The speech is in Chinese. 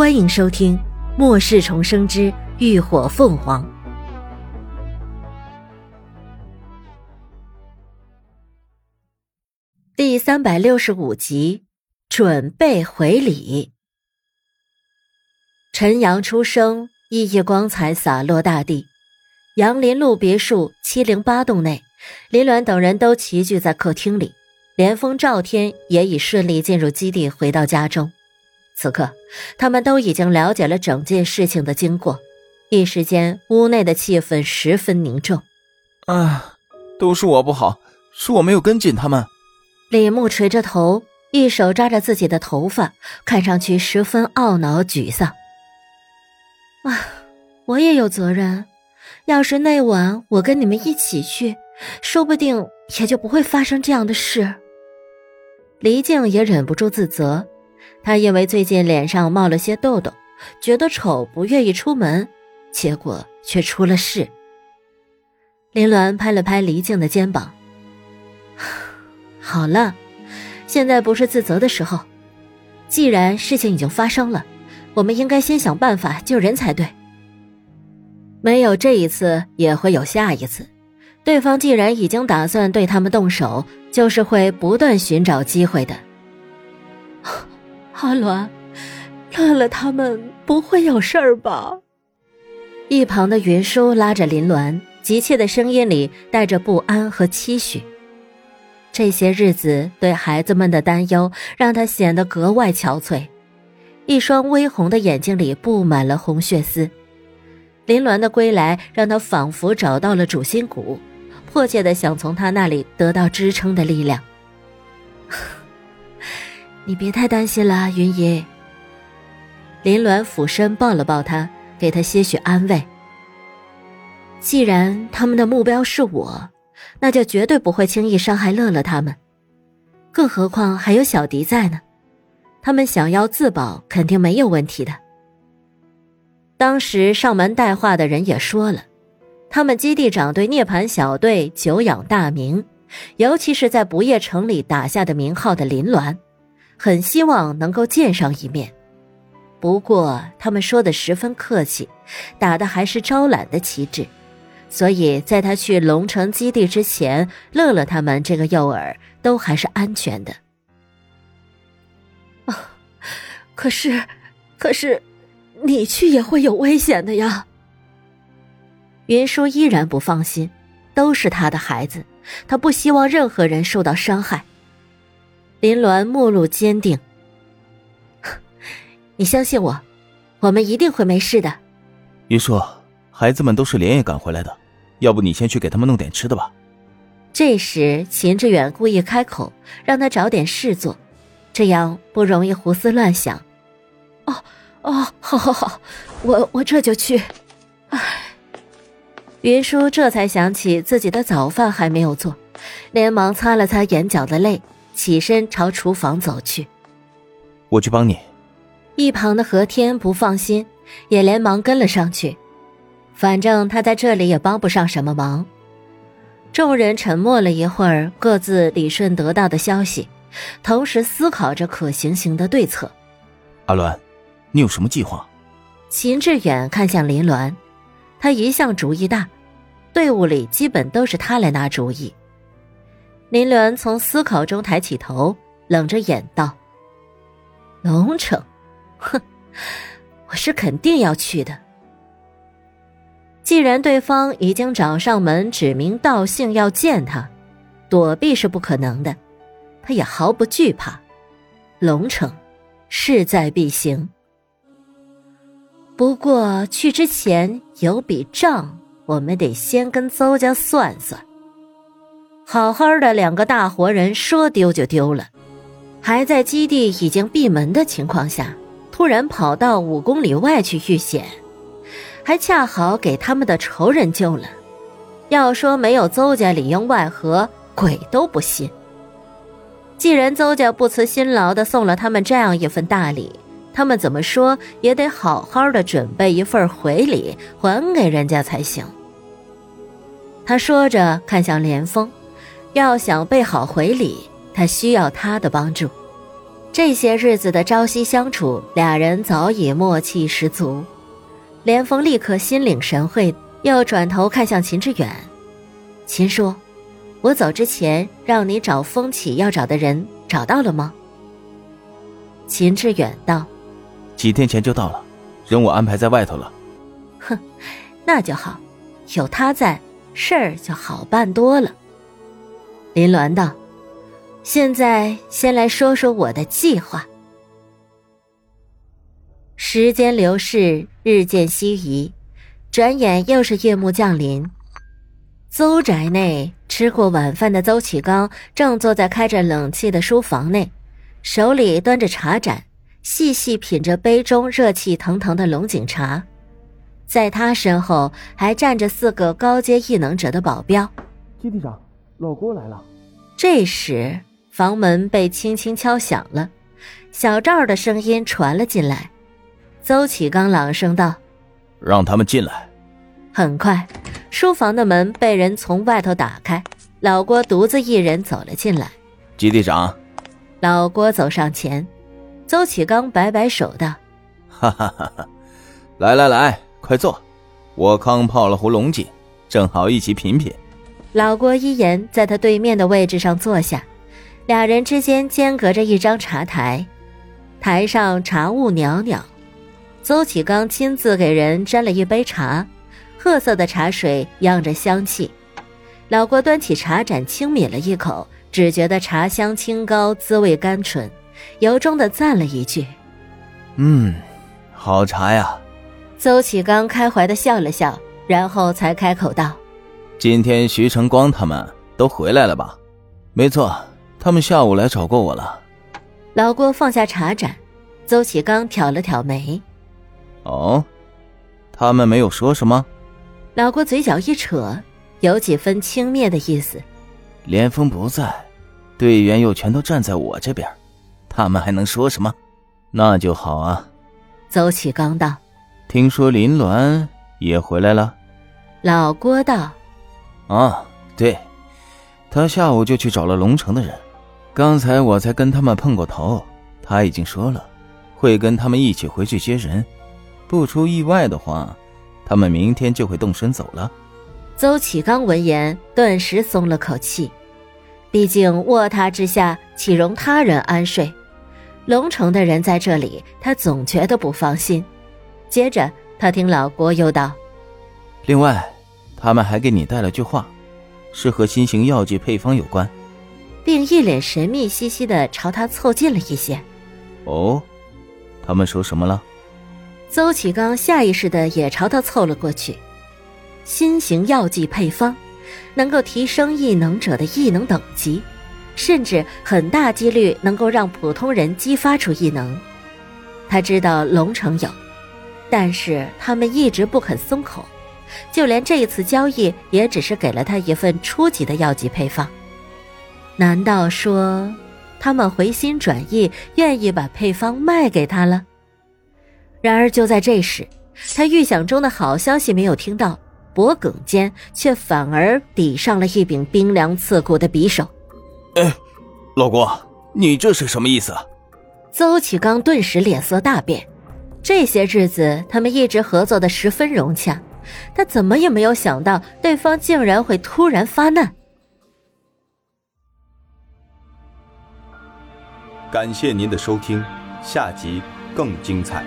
欢迎收听《末世重生之浴火凤凰》第三百六十五集，准备回礼。晨阳初升，熠熠光彩洒落大地。杨林路别墅七零八栋内，林鸾等人都齐聚在客厅里，连峰、赵天也已顺利进入基地，回到家中。此刻，他们都已经了解了整件事情的经过，一时间屋内的气氛十分凝重。啊，都是我不好，是我没有跟紧他们。李牧垂着头，一手抓着自己的头发，看上去十分懊恼沮丧。啊，我也有责任，要是那晚我跟你们一起去，说不定也就不会发生这样的事。黎静也忍不住自责。他因为最近脸上冒了些痘痘，觉得丑，不愿意出门，结果却出了事。林鸾拍了拍黎静的肩膀：“ 好了，现在不是自责的时候。既然事情已经发生了，我们应该先想办法救人才对。没有这一次，也会有下一次。对方既然已经打算对他们动手，就是会不断寻找机会的。”阿鸾，乐乐他们不会有事儿吧？一旁的云舒拉着林鸾，急切的声音里带着不安和期许。这些日子对孩子们的担忧，让他显得格外憔悴，一双微红的眼睛里布满了红血丝。林鸾的归来，让他仿佛找到了主心骨，迫切的想从他那里得到支撑的力量。你别太担心了，云姨。林鸾俯身抱了抱他，给他些许安慰。既然他们的目标是我，那就绝对不会轻易伤害乐乐他们。更何况还有小迪在呢，他们想要自保肯定没有问题的。当时上门带话的人也说了，他们基地长对涅槃小队久仰大名，尤其是在不夜城里打下的名号的林鸾。很希望能够见上一面，不过他们说的十分客气，打的还是招揽的旗帜，所以在他去龙城基地之前，乐乐他们这个诱饵都还是安全的。啊，可是，可是，你去也会有危险的呀。云舒依然不放心，都是他的孩子，他不希望任何人受到伤害。林鸾目露坚定，你相信我，我们一定会没事的。云舒，孩子们都是连夜赶回来的，要不你先去给他们弄点吃的吧。这时，秦志远故意开口，让他找点事做，这样不容易胡思乱想。哦哦，好好好，我我这就去。唉，云舒这才想起自己的早饭还没有做，连忙擦了擦眼角的泪。起身朝厨房走去，我去帮你。一旁的何天不放心，也连忙跟了上去。反正他在这里也帮不上什么忙。众人沉默了一会儿，各自理顺得到的消息，同时思考着可行性的对策。阿鸾，你有什么计划？秦志远看向林鸾，他一向主意大，队伍里基本都是他来拿主意。林鸾从思考中抬起头，冷着眼道：“龙城，哼，我是肯定要去的。既然对方已经找上门，指名道姓要见他，躲避是不可能的。他也毫不惧怕。龙城，势在必行。不过去之前有笔账，我们得先跟邹家算算。”好好的两个大活人说丢就丢了，还在基地已经闭门的情况下，突然跑到五公里外去遇险，还恰好给他们的仇人救了。要说没有邹家里应外合，鬼都不信。既然邹家不辞辛劳的送了他们这样一份大礼，他们怎么说也得好好的准备一份回礼还给人家才行。他说着，看向连峰。要想备好回礼，他需要他的帮助。这些日子的朝夕相处，俩人早已默契十足。连峰立刻心领神会，又转头看向秦志远：“秦叔，我走之前让你找风起要找的人，找到了吗？”秦志远道：“几天前就到了，人我安排在外头了。”哼，那就好，有他在，事儿就好办多了。林鸾道。现在先来说说我的计划。时间流逝，日渐西移，转眼又是夜幕降临。邹宅内吃过晚饭的邹启刚正坐在开着冷气的书房内，手里端着茶盏，细细品着杯中热气腾腾的龙井茶。在他身后还站着四个高阶异能者的保镖。基地长，老郭来了。这时。房门被轻轻敲响了，小赵的声音传了进来。邹启刚朗声道：“让他们进来。”很快，书房的门被人从外头打开，老郭独自一人走了进来。基地长，老郭走上前，邹启刚摆摆手道：“哈哈哈哈，来来来，快坐，我刚泡了壶龙井，正好一起品品。”老郭依言在他对面的位置上坐下。俩人之间间隔着一张茶台，台上茶雾袅袅。邹启刚亲自给人斟了一杯茶，褐色的茶水漾着香气。老郭端起茶盏轻抿了一口，只觉得茶香清高，滋味甘醇，由衷的赞了一句：“嗯，好茶呀。”邹启刚开怀的笑了笑，然后才开口道：“今天徐成光他们都回来了吧？”“没错。”他们下午来找过我了。老郭放下茶盏，邹启刚挑了挑眉。哦，他们没有说什么。老郭嘴角一扯，有几分轻蔑的意思。连峰不在，队员又全都站在我这边，他们还能说什么？那就好啊。邹启刚道：“听说林鸾也回来了。”老郭道：“啊，对，他下午就去找了龙城的人。”刚才我才跟他们碰过头，他已经说了，会跟他们一起回去接人。不出意外的话，他们明天就会动身走了。邹启刚闻言，顿时松了口气。毕竟卧榻之下岂容他人安睡？龙城的人在这里，他总觉得不放心。接着，他听老郭又道：“另外，他们还给你带了句话，是和新型药剂配方有关。”并一脸神秘兮兮的朝他凑近了一些。哦，他们说什么了？邹启刚下意识的也朝他凑了过去。新型药剂配方，能够提升异能者的异能等级，甚至很大几率能够让普通人激发出异能。他知道龙城有，但是他们一直不肯松口，就连这一次交易也只是给了他一份初级的药剂配方。难道说，他们回心转意，愿意把配方卖给他了？然而就在这时，他预想中的好消息没有听到，脖颈间却反而抵上了一柄冰凉刺骨的匕首。哎，老郭，你这是什么意思？邹启刚顿时脸色大变。这些日子他们一直合作的十分融洽，他怎么也没有想到对方竟然会突然发难。感谢您的收听，下集更精彩。